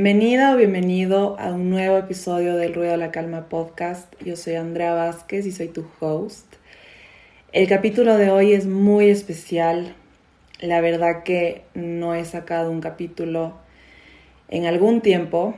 Bienvenida o bienvenido a un nuevo episodio del Ruido de la Calma podcast. Yo soy Andrea Vázquez y soy tu host. El capítulo de hoy es muy especial. La verdad que no he sacado un capítulo en algún tiempo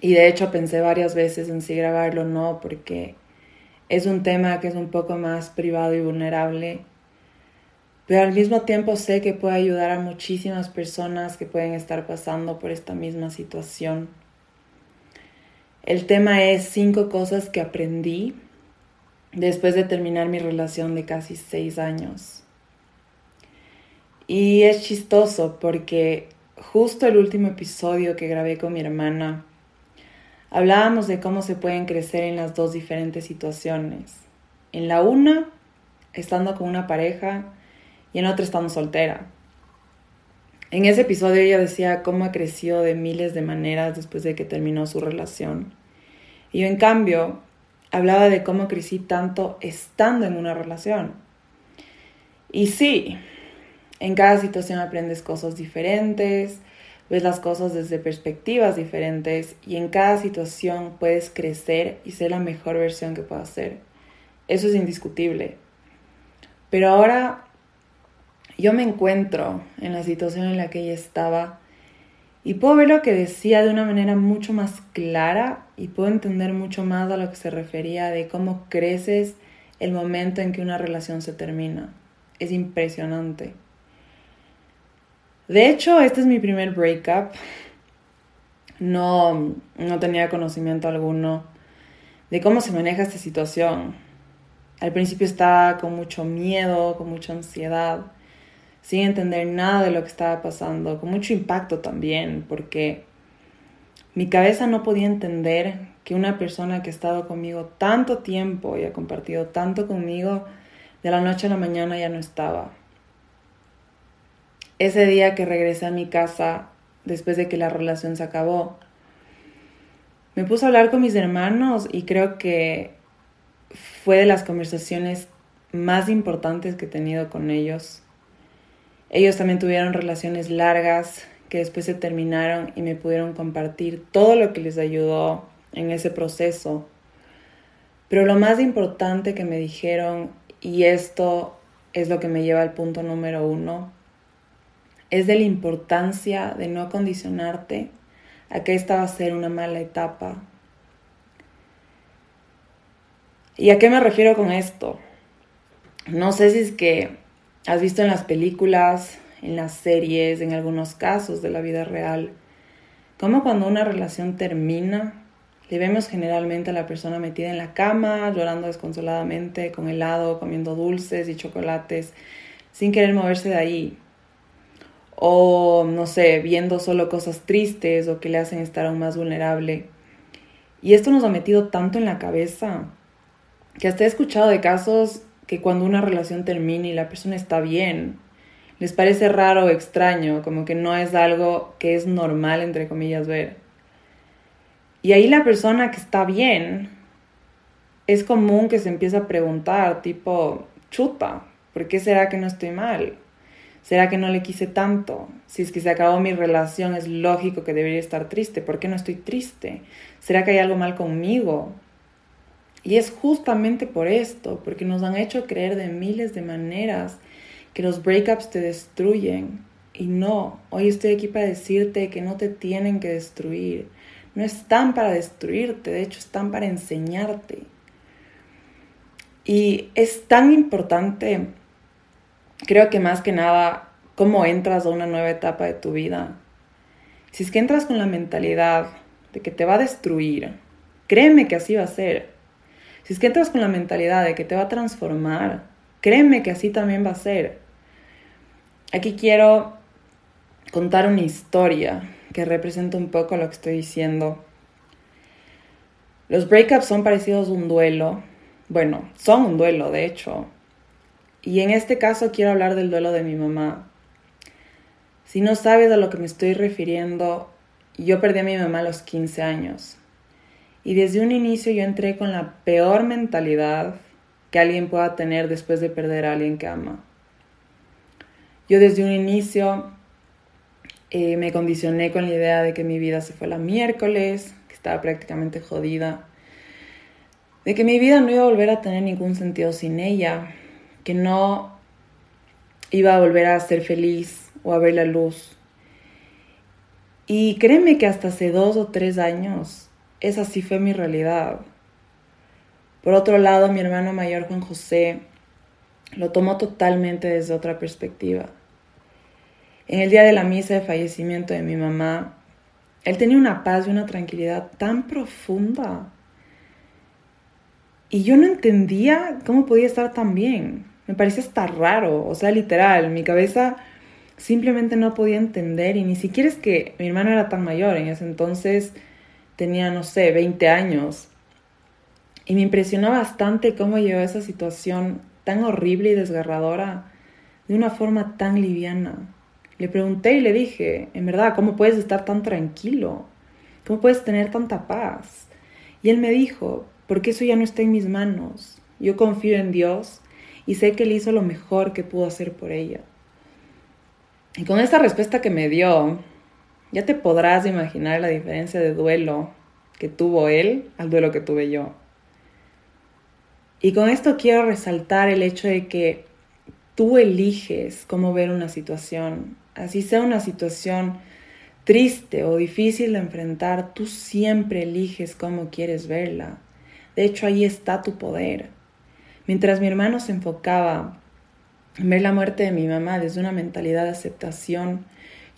y de hecho pensé varias veces en si grabarlo o no porque es un tema que es un poco más privado y vulnerable pero al mismo tiempo sé que puede ayudar a muchísimas personas que pueden estar pasando por esta misma situación. El tema es cinco cosas que aprendí después de terminar mi relación de casi seis años. Y es chistoso porque justo el último episodio que grabé con mi hermana, hablábamos de cómo se pueden crecer en las dos diferentes situaciones. En la una, estando con una pareja, y en otra estando soltera. En ese episodio ella decía cómo ha crecido de miles de maneras después de que terminó su relación. Y yo en cambio hablaba de cómo crecí tanto estando en una relación. Y sí, en cada situación aprendes cosas diferentes, ves las cosas desde perspectivas diferentes y en cada situación puedes crecer y ser la mejor versión que puedas ser. Eso es indiscutible. Pero ahora yo me encuentro en la situación en la que ella estaba y puedo ver lo que decía de una manera mucho más clara y puedo entender mucho más a lo que se refería de cómo creces el momento en que una relación se termina. Es impresionante. De hecho, este es mi primer breakup. No, no tenía conocimiento alguno de cómo se maneja esta situación. Al principio estaba con mucho miedo, con mucha ansiedad sin entender nada de lo que estaba pasando, con mucho impacto también, porque mi cabeza no podía entender que una persona que ha estado conmigo tanto tiempo y ha compartido tanto conmigo, de la noche a la mañana ya no estaba. Ese día que regresé a mi casa, después de que la relación se acabó, me puse a hablar con mis hermanos y creo que fue de las conversaciones más importantes que he tenido con ellos ellos también tuvieron relaciones largas que después se terminaron y me pudieron compartir todo lo que les ayudó en ese proceso. Pero lo más importante que me dijeron, y esto es lo que me lleva al punto número uno, es de la importancia de no condicionarte a que esta va a ser una mala etapa. ¿Y a qué me refiero con esto? No sé si es que Has visto en las películas, en las series, en algunos casos de la vida real, cómo cuando una relación termina, le vemos generalmente a la persona metida en la cama, llorando desconsoladamente, con helado, comiendo dulces y chocolates, sin querer moverse de ahí. O, no sé, viendo solo cosas tristes o que le hacen estar aún más vulnerable. Y esto nos ha metido tanto en la cabeza que hasta he escuchado de casos que cuando una relación termina y la persona está bien, les parece raro o extraño, como que no es algo que es normal, entre comillas, ver. Y ahí la persona que está bien, es común que se empiece a preguntar, tipo, chuta, ¿por qué será que no estoy mal? ¿Será que no le quise tanto? Si es que se acabó mi relación, es lógico que debería estar triste. ¿Por qué no estoy triste? ¿Será que hay algo mal conmigo? Y es justamente por esto, porque nos han hecho creer de miles de maneras que los breakups te destruyen. Y no, hoy estoy aquí para decirte que no te tienen que destruir. No están para destruirte, de hecho están para enseñarte. Y es tan importante, creo que más que nada, cómo entras a una nueva etapa de tu vida. Si es que entras con la mentalidad de que te va a destruir, créeme que así va a ser si es que entras con la mentalidad de que te va a transformar, créeme que así también va a ser. Aquí quiero contar una historia que representa un poco lo que estoy diciendo. Los breakups son parecidos a un duelo. Bueno, son un duelo, de hecho. Y en este caso quiero hablar del duelo de mi mamá. Si no sabes a lo que me estoy refiriendo, yo perdí a mi mamá a los 15 años. Y desde un inicio yo entré con la peor mentalidad que alguien pueda tener después de perder a alguien que ama. Yo desde un inicio Eh, me condicioné con la idea de que mi vida se fue la miércoles, que estaba prácticamente jodida, de que mi vida no iba a volver a tener ningún sentido sin ella, que no iba a volver a ser feliz o a ver la luz. Y créeme que hasta hace dos o tres años esa sí fue mi realidad. Por otro lado, mi hermano mayor Juan José lo tomó totalmente desde otra perspectiva. En el día de la misa de fallecimiento de mi mamá, él tenía una paz y una tranquilidad tan profunda. Y yo no entendía cómo podía estar tan bien. Me parecía hasta raro, o sea, literal, mi cabeza simplemente no podía entender y ni siquiera es que mi hermano era tan mayor, en ese entonces tenía, no sé, 20 años. Y me impresionó bastante cómo llevó esa situación tan horrible y desgarradora de una forma tan liviana. Le pregunté y le dije, en verdad, ¿cómo puedes estar tan tranquilo? ¿Cómo puedes tener tanta paz? Y él me dijo, porque eso ya no está en mis manos. Yo confío en Dios y sé que Él hizo lo mejor que pudo hacer por ella. Y con esta respuesta que me dio, ya te podrás imaginar la diferencia de duelo que tuvo Él al duelo que tuve yo. Y con esto quiero resaltar el hecho de que tú eliges cómo ver una situación, así sea una situación triste o difícil de enfrentar, tú siempre eliges cómo quieres verla. De hecho, ahí está tu poder. Mientras mi hermano se enfocaba en ver la muerte de mi mamá desde una mentalidad de aceptación,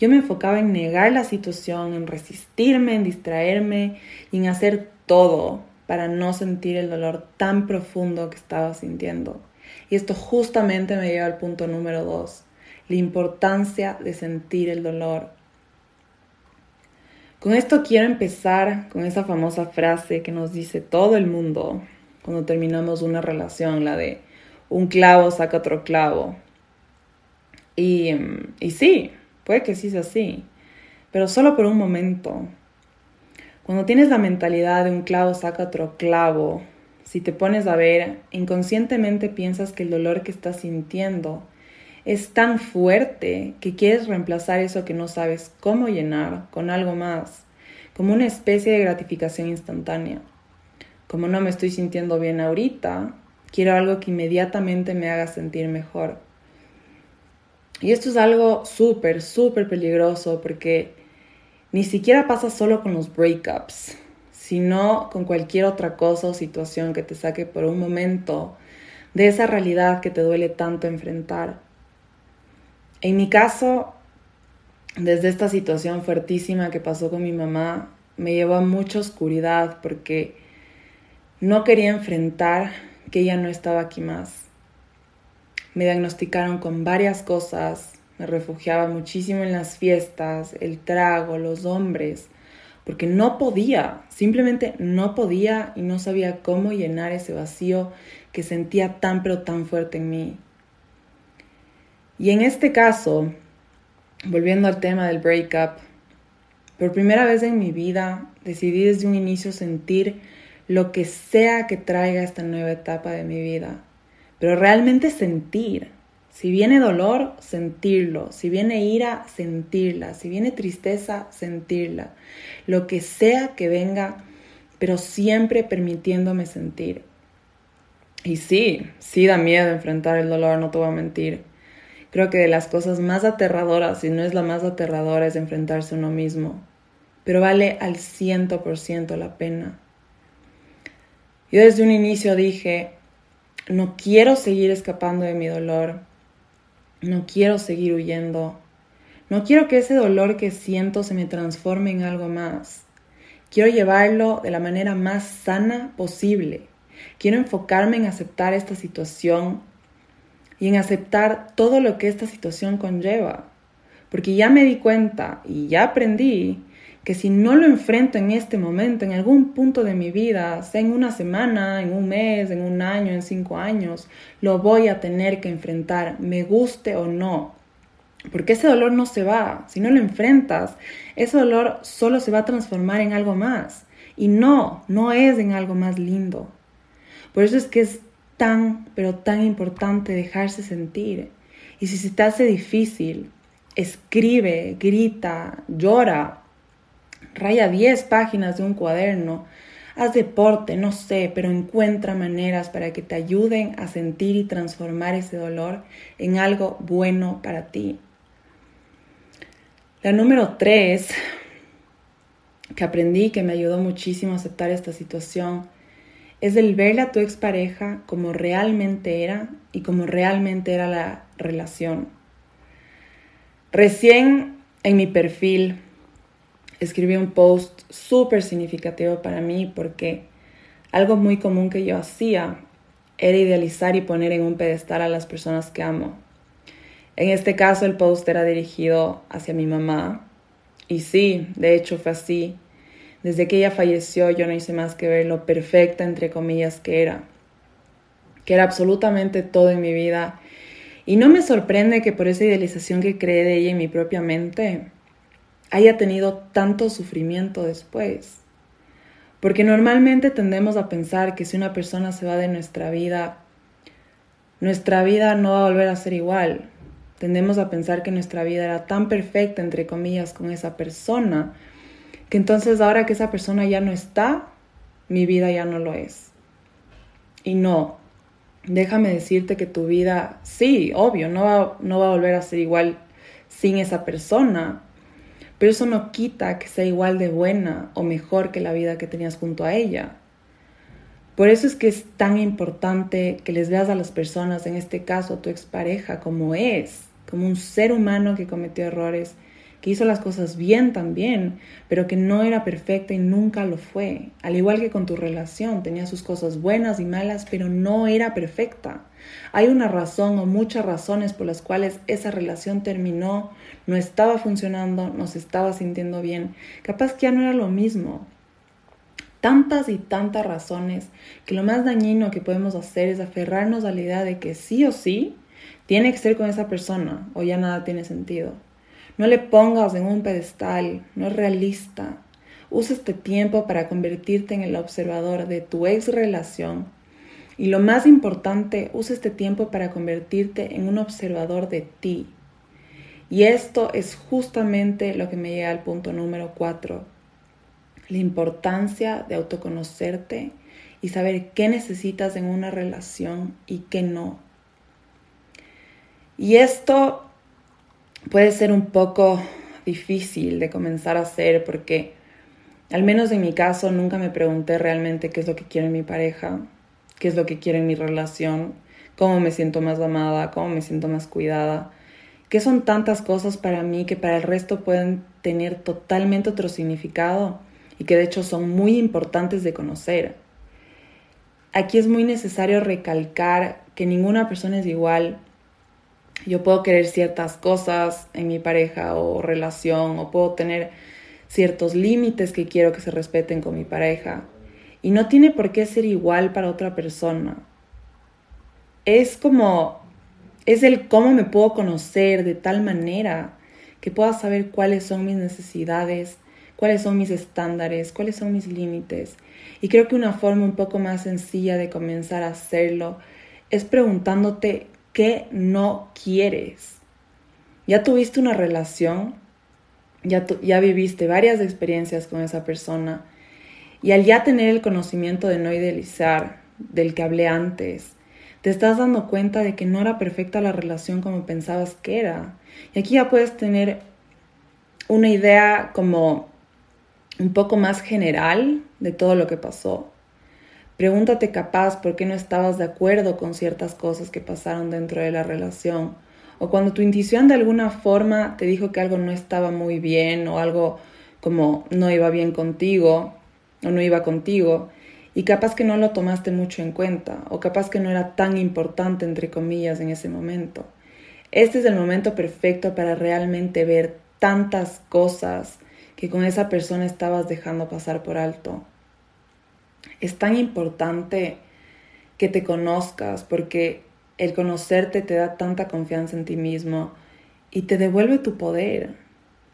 yo me enfocaba en negar la situación, en resistirme, en distraerme y en hacer todo para no sentir el dolor tan profundo que estaba sintiendo. Y esto justamente me lleva al punto número dos, la importancia de sentir el dolor. Con esto quiero empezar con esa famosa frase que nos dice todo el mundo cuando terminamos una relación, la de un clavo saca otro clavo. Y, y sí, puede que sí sea así, pero solo por un momento. Cuando tienes la mentalidad de un clavo saca otro clavo, si te pones a ver, inconscientemente piensas que el dolor que estás sintiendo es tan fuerte que quieres reemplazar eso que no sabes cómo llenar con algo más, como una especie de gratificación instantánea. Como no me estoy sintiendo bien ahorita, quiero algo que inmediatamente me haga sentir mejor. Y esto es algo súper, súper peligroso porque ni siquiera pasa solo con los breakups, sino con cualquier otra cosa o situación que te saque por un momento de esa realidad que te duele tanto enfrentar. En mi caso, desde esta situación fuertísima que pasó con mi mamá, me llevó a mucha oscuridad porque no quería enfrentar que ella no estaba aquí más. Me diagnosticaron con varias cosas, me refugiaba muchísimo en las fiestas, el trago, los hombres, porque no podía, simplemente no podía y no sabía cómo llenar ese vacío que sentía tan pero tan fuerte en mí. Y en este caso, volviendo al tema del breakup, por primera vez en mi vida decidí desde un inicio sentir lo que sea que traiga esta nueva etapa de mi vida, pero realmente sentir, si viene dolor, sentirlo. Si viene ira, sentirla. Si viene tristeza, sentirla. Lo que sea que venga, pero siempre permitiéndome sentir. Y sí, sí da miedo enfrentar el dolor, no te voy a mentir. Creo que de las cosas más aterradoras, si no es la más aterradora, es enfrentarse a uno mismo. Pero vale al ciento por ciento la pena. Yo desde un inicio dije, no quiero seguir escapando de mi dolor. No quiero seguir huyendo. No quiero que ese dolor que siento se me transforme en algo más. Quiero llevarlo de la manera más sana posible. Quiero enfocarme en aceptar esta situación y en aceptar todo lo que esta situación conlleva. Porque ya me di cuenta y ya aprendí que si no lo enfrento en este momento, en algún punto de mi vida, sea en una semana, en un mes, en un año, en cinco años, lo voy a tener que enfrentar, me guste o no. Porque ese dolor no se va, si no lo enfrentas, ese dolor solo se va a transformar en algo más. Y no, no es en algo más lindo. Por eso es que es tan, pero tan importante dejarse sentir. Y si se te hace difícil, escribe, grita, llora, raya 10 páginas de un cuaderno, haz deporte, no sé, pero encuentra maneras para que te ayuden a sentir y transformar ese dolor en algo bueno para ti. La número 3 que aprendí que me ayudó muchísimo a aceptar esta situación es el verle a tu expareja como realmente era y como realmente era la relación. Recién en mi perfil escribí un post súper significativo para mí porque algo muy común que yo hacía era idealizar y poner en un pedestal a las personas que amo. En este caso el post era dirigido hacia mi mamá y sí, de hecho fue así. Desde que ella falleció yo no hice más que ver lo perfecta, entre comillas, que era. Que era absolutamente todo en mi vida. Y no me sorprende que por esa idealización que creé de ella en mi propia mente haya tenido tanto sufrimiento después. Porque normalmente tendemos a pensar que si una persona se va de nuestra vida, nuestra vida no va a volver a ser igual. Tendemos a pensar que nuestra vida era tan perfecta, entre comillas, con esa persona, que entonces ahora que esa persona ya no está, mi vida ya no lo es. Y no, déjame decirte que tu vida, sí, obvio, no va, no va a volver a ser igual sin esa persona, pero eso no quita que sea igual de buena o mejor que la vida que tenías junto a ella. Por eso es que es tan importante que les veas a las personas, en este caso a tu expareja, como es, como un ser humano que cometió errores que hizo las cosas bien también, pero que no era perfecta y nunca lo fue. Al igual que con tu relación, tenía sus cosas buenas y malas, pero no era perfecta. Hay una razón o muchas razones por las cuales esa relación terminó, no estaba funcionando, no se estaba sintiendo bien. Capaz que ya no era lo mismo. Tantas y tantas razones que lo más dañino que podemos hacer es aferrarnos a la idea de que sí o sí tiene que ser con esa persona o ya nada tiene sentido. No le pongas en un pedestal, no es realista. Usa este tiempo para convertirte en el observador de tu ex relación. Y lo más importante, usa este tiempo para convertirte en un observador de ti. Y esto es justamente lo que me llega al punto número cuatro. La importancia de autoconocerte y saber qué necesitas en una relación y qué no. Y esto puede ser un poco difícil de comenzar a hacer porque, al menos en mi caso, nunca me pregunté realmente qué es lo que quiere mi pareja, qué es lo que quiere mi relación, cómo me siento más amada, cómo me siento más cuidada, que son tantas cosas para mí que para el resto pueden tener totalmente otro significado y que de hecho son muy importantes de conocer. Aquí es muy necesario recalcar que ninguna persona es igual yo puedo querer ciertas cosas en mi pareja o relación o puedo tener ciertos límites que quiero que se respeten con mi pareja. Y no tiene por qué ser igual para otra persona. Es como, es el cómo me puedo conocer de tal manera que pueda saber cuáles son mis necesidades, cuáles son mis estándares, cuáles son mis límites. Y creo que una forma un poco más sencilla de comenzar a hacerlo es preguntándote ¿Qué no quieres? Ya tuviste una relación, ya, ya viviste varias experiencias con esa persona y al ya tener el conocimiento de no idealizar, del que hablé antes, te estás dando cuenta de que no era perfecta la relación como pensabas que era. Y aquí ya puedes tener una idea como un poco más general de todo lo que pasó. Pregúntate capaz por qué no estabas de acuerdo con ciertas cosas que pasaron dentro de la relación. O cuando tu intuición de alguna forma te dijo que algo no estaba muy bien o algo como no iba bien contigo o no iba contigo y capaz que no lo tomaste mucho en cuenta o capaz que no era tan importante entre comillas en ese momento. Este es el momento perfecto para realmente ver tantas cosas que con esa persona estabas dejando pasar por alto es tan importante que te conozcas porque el conocerte te da tanta confianza en ti mismo y te devuelve tu poder.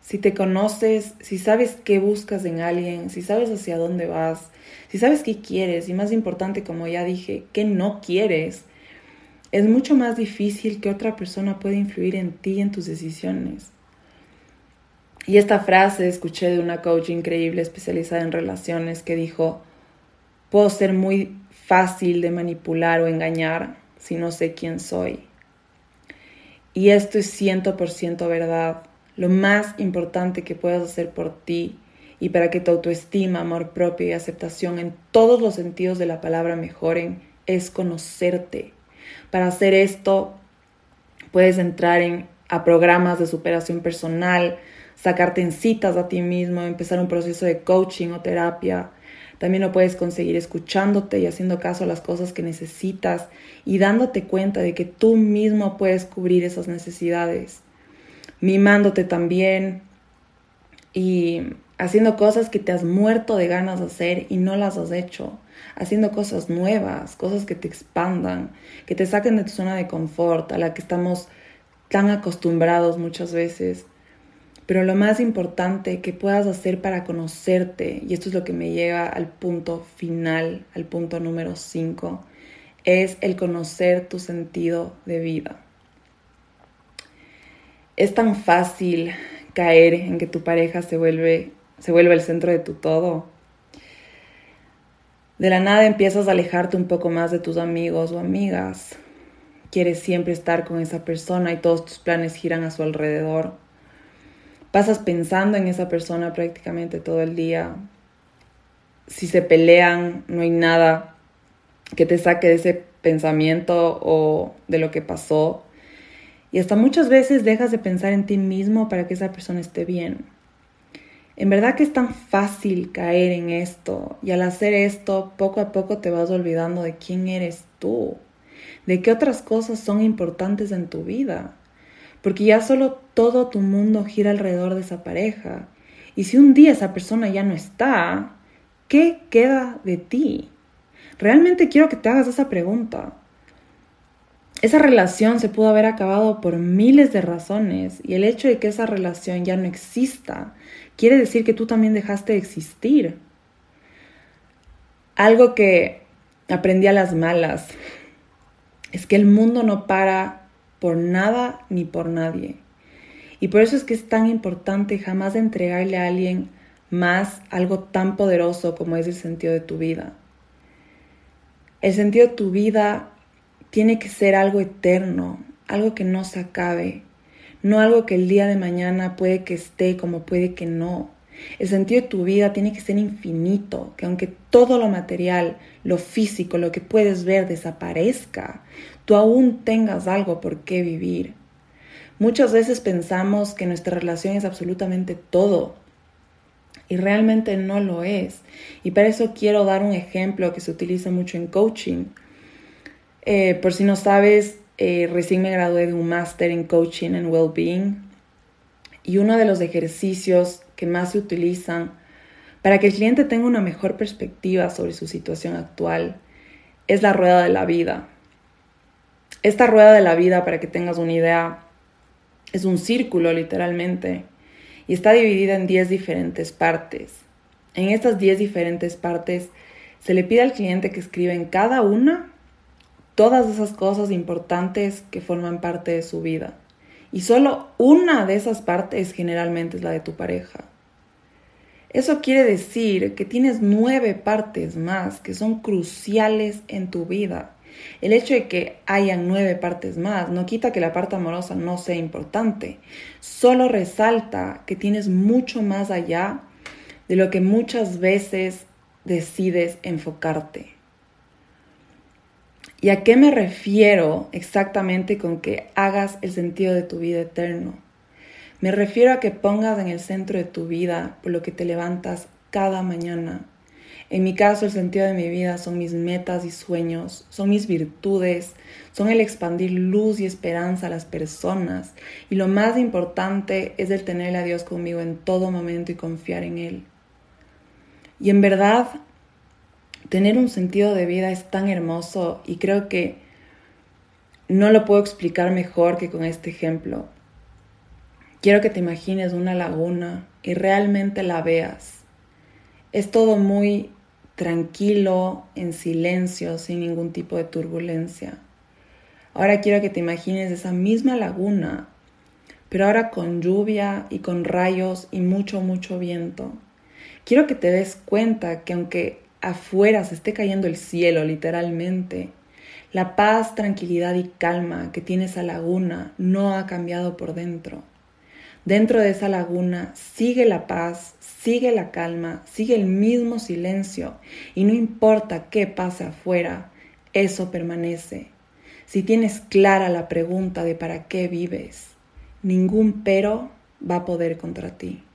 Si te conoces, si sabes qué buscas en alguien, si sabes hacia dónde vas, si sabes qué quieres y más importante, como ya dije, qué no quieres, es mucho más difícil que otra persona pueda influir en ti y en tus decisiones. Y esta frase escuché de una coach increíble especializada en relaciones que dijo, puedo ser muy fácil de manipular o engañar si no sé quién soy. Y esto es ciento por ciento verdad. Lo más importante que puedas hacer por ti y para que tu autoestima, amor propio y aceptación en todos los sentidos de la palabra mejoren es conocerte. Para hacer esto puedes entrar en, a programas de superación personal, sacarte en citas a ti mismo, empezar un proceso de coaching o terapia. También lo puedes conseguir escuchándote y haciendo caso a las cosas que necesitas y dándote cuenta de que tú mismo puedes cubrir esas necesidades. Mimándote también y haciendo cosas que te has muerto de ganas de hacer y no las has hecho. Haciendo cosas nuevas, cosas que te expandan, que te saquen de tu zona de confort, a la que estamos tan acostumbrados muchas veces. Pero lo más importante que puedas hacer para conocerte, y esto es lo que me lleva al punto final, al punto número 5, es el conocer tu sentido de vida. Es tan fácil caer en que tu pareja se vuelve, se vuelve el centro de tu todo. De la nada empiezas a alejarte un poco más de tus amigos o amigas. Quieres siempre estar con esa persona y todos tus planes giran a su alrededor pasas pensando en esa persona prácticamente todo el día. Si se pelean, no hay nada que te saque de ese pensamiento o de lo que pasó. Y hasta muchas veces dejas de pensar en ti mismo para que esa persona esté bien. En verdad que es tan fácil caer en esto y al hacer esto poco a poco te vas olvidando de quién eres tú, de qué otras cosas son importantes en tu vida porque ya solo todo tu mundo gira alrededor de esa pareja. Y si un día esa persona ya no está, ¿qué queda de ti? Realmente quiero que te hagas esa pregunta. Esa relación se pudo haber acabado por miles de razones y el hecho de que esa relación ya no exista quiere decir que tú también dejaste de existir. Algo que aprendí a las malas es que el mundo no para por nada ni por nadie. Y por eso es que es tan importante jamás entregarle a alguien más algo tan poderoso como es el sentido de tu vida. El sentido de tu vida tiene que ser algo eterno, algo que no se acabe, no algo que el día de mañana puede que esté como puede que no. El sentido de tu vida tiene que ser infinito, que aunque todo lo material, lo físico, lo que puedes ver desaparezca, tú aún tengas algo por qué vivir. Muchas veces pensamos que nuestra relación es absolutamente todo y realmente no lo es. Y para eso quiero dar un ejemplo que se utiliza mucho en coaching. Eh, por si no sabes, eh, recién me gradué de un máster en coaching and well-being y uno de los ejercicios que más se utilizan para que el cliente tenga una mejor perspectiva sobre su situación actual es la rueda de la vida. Esta rueda de la vida, para que tengas una idea, es un círculo literalmente y está dividida en 10 diferentes partes. En estas 10 diferentes partes se le pide al cliente que escriba en cada una todas esas cosas importantes que forman parte de su vida. Y solo una de esas partes generalmente es la de tu pareja. Eso quiere decir que tienes nueve partes más que son cruciales en tu vida. El hecho de que hayan nueve partes más no quita que la parte amorosa no sea importante, solo resalta que tienes mucho más allá de lo que muchas veces decides enfocarte. ¿Y a qué me refiero exactamente con que hagas el sentido de tu vida eterno? Me refiero a que pongas en el centro de tu vida por lo que te levantas cada mañana. En mi caso, el sentido de mi vida son mis metas y sueños, son mis virtudes, son el expandir luz y esperanza a las personas. Y lo más importante es el tener a Dios conmigo en todo momento y confiar en Él. Y en verdad, tener un sentido de vida es tan hermoso y creo que no lo puedo explicar mejor que con este ejemplo. Quiero que te imagines una laguna y realmente la veas. Es todo muy tranquilo, en silencio, sin ningún tipo de turbulencia. Ahora quiero que te imagines esa misma laguna, pero ahora con lluvia y con rayos y mucho, mucho viento. Quiero que te des cuenta que aunque afuera se esté cayendo el cielo literalmente, la paz, tranquilidad y calma que tiene esa laguna no ha cambiado por dentro. Dentro de esa laguna sigue la paz, sigue la calma, sigue el mismo silencio y no importa qué pase afuera, eso permanece. Si tienes clara la pregunta de para qué vives, ningún pero va a poder contra ti.